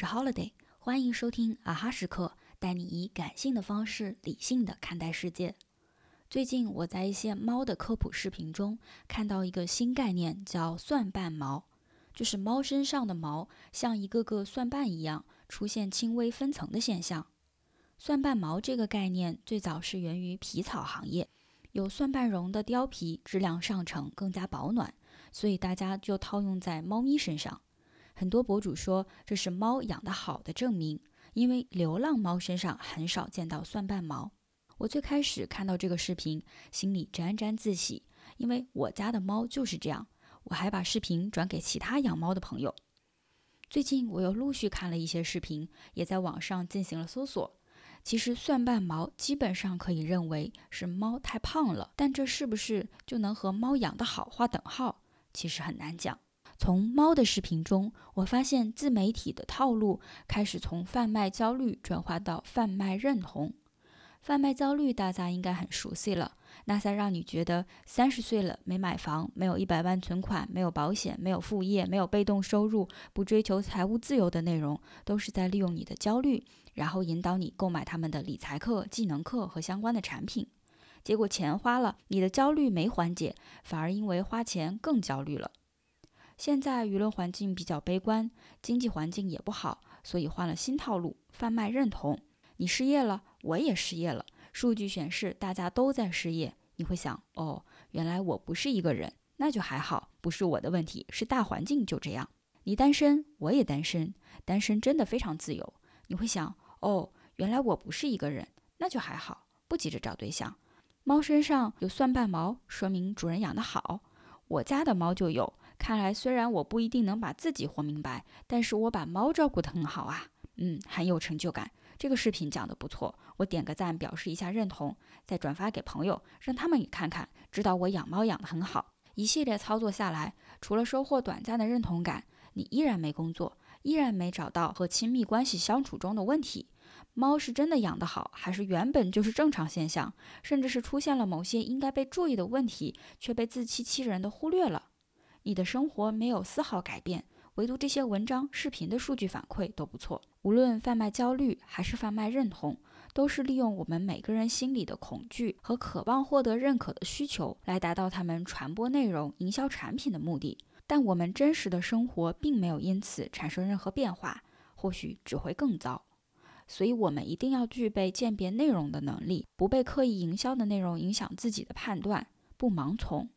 是 Holiday，欢迎收听啊哈时刻，带你以感性的方式理性的看待世界。最近我在一些猫的科普视频中看到一个新概念，叫蒜瓣毛，就是猫身上的毛像一个个蒜瓣一样出现轻微分层的现象。蒜瓣毛这个概念最早是源于皮草行业，有蒜瓣绒的貂皮质量上乘，更加保暖，所以大家就套用在猫咪身上。很多博主说这是猫养得好的证明，因为流浪猫身上很少见到蒜瓣毛。我最开始看到这个视频，心里沾沾自喜，因为我家的猫就是这样。我还把视频转给其他养猫的朋友。最近我又陆续看了一些视频，也在网上进行了搜索。其实蒜瓣毛基本上可以认为是猫太胖了，但这是不是就能和猫养得好划等号？其实很难讲。从猫的视频中，我发现自媒体的套路开始从贩卖焦虑转化到贩卖认同。贩卖焦虑大家应该很熟悉了，那些让你觉得三十岁了没买房、没有一百万存款、没有保险、没有副业、没有被动收入、不追求财务自由的内容，都是在利用你的焦虑，然后引导你购买他们的理财课、技能课和相关的产品。结果钱花了，你的焦虑没缓解，反而因为花钱更焦虑了。现在舆论环境比较悲观，经济环境也不好，所以换了新套路，贩卖认同。你失业了，我也失业了。数据显示大家都在失业，你会想，哦，原来我不是一个人，那就还好，不是我的问题，是大环境就这样。你单身，我也单身，单身真的非常自由。你会想，哦，原来我不是一个人，那就还好，不急着找对象。猫身上有蒜瓣毛，说明主人养得好。我家的猫就有。看来，虽然我不一定能把自己活明白，但是我把猫照顾得很好啊，嗯，很有成就感。这个视频讲得不错，我点个赞，表示一下认同，再转发给朋友，让他们也看看，知道我养猫养得很好。一系列操作下来，除了收获短暂的认同感，你依然没工作，依然没找到和亲密关系相处中的问题。猫是真的养得好，还是原本就是正常现象，甚至是出现了某些应该被注意的问题，却被自欺欺人的忽略了？你的生活没有丝毫改变，唯独这些文章、视频的数据反馈都不错。无论贩卖焦虑还是贩卖认同，都是利用我们每个人心里的恐惧和渴望获得认可的需求，来达到他们传播内容、营销产品的目的。但我们真实的生活并没有因此产生任何变化，或许只会更糟。所以，我们一定要具备鉴别内容的能力，不被刻意营销的内容影响自己的判断，不盲从。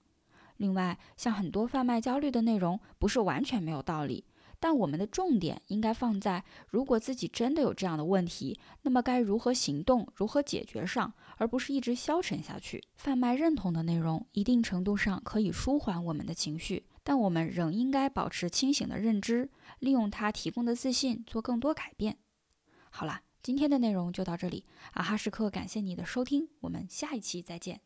另外，像很多贩卖焦虑的内容，不是完全没有道理，但我们的重点应该放在如果自己真的有这样的问题，那么该如何行动、如何解决上，而不是一直消沉下去。贩卖认同的内容，一定程度上可以舒缓我们的情绪，但我们仍应该保持清醒的认知，利用它提供的自信做更多改变。好了，今天的内容就到这里，啊哈时刻感谢你的收听，我们下一期再见。